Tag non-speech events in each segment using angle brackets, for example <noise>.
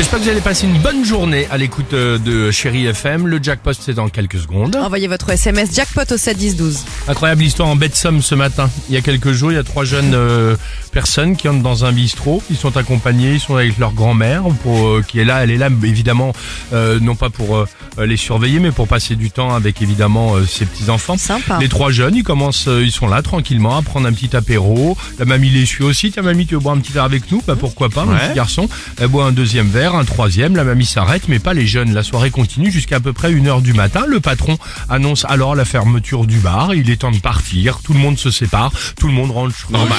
J'espère que vous allez passer une bonne journée à l'écoute euh, de Chéri FM. Le jackpot, c'est dans quelques secondes. Envoyez votre SMS jackpot au 7 10 12. Incroyable histoire en bête somme ce matin. Il y a quelques jours, il y a trois jeunes euh, personnes qui entrent dans un bistrot. Ils sont accompagnés, ils sont avec leur grand-mère pour euh, qui est là. Elle est là, évidemment, euh, non pas pour euh, les surveiller, mais pour passer du temps avec évidemment euh, ses petits enfants. Sympa. Les trois jeunes, ils commencent, euh, ils sont là tranquillement à prendre un petit apéro. La mamie les suit aussi. Tiens, mamie, tu veux boire un petit verre avec nous? Bah pourquoi pas, mon petit garçon? Elle boit un deuxième verre, un troisième. La mamie s'arrête, mais pas les jeunes. La soirée continue jusqu'à à peu près une heure du matin. Le patron annonce alors la fermeture du bar. Il est temps de partir. Tout le monde se sépare. Tout le monde rentre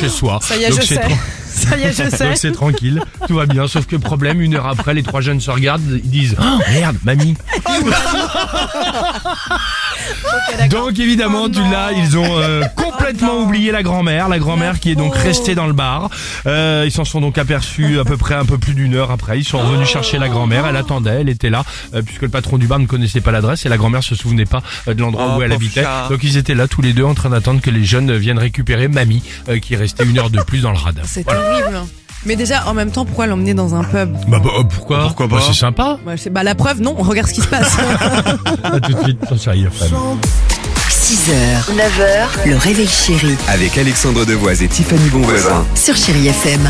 chez soi. Ça y est, Donc je c'est sais. <laughs> tran- Ça y est, je <laughs> sais. donc c'est tranquille, tout va bien. Sauf que problème, une heure après, les trois jeunes se regardent, ils disent oh, merde, mamie. <laughs> donc évidemment, tu l'as, ils ont euh, complètement oublié la grand-mère, la grand-mère qui est donc restée dans le bar. Euh, ils s'en sont donc aperçus à peu près un peu plus d'une heure après. Ils sont revenus chercher la grand-mère, elle attendait, elle était là, euh, puisque le patron du bar ne connaissait pas l'adresse et la grand-mère se souvenait pas euh, de l'endroit où elle habitait. Donc ils étaient là tous les deux en train d'attendre que les jeunes viennent récupérer mamie, euh, qui est restée une heure de plus dans le radar. C'est Mais déjà, en même temps, pourquoi l'emmener dans un pub Bah, bah, euh, pourquoi Pourquoi pas C'est sympa. Sais- Bah la preuve, non. <laughs> Regarde ce qui se passe. <laughs> À tout de suite sur Chérie FM. 6h, 9h, le réveil chéri Avec Alexandre Devoise et Tiffany Bonvoisin. sur Chérie FM.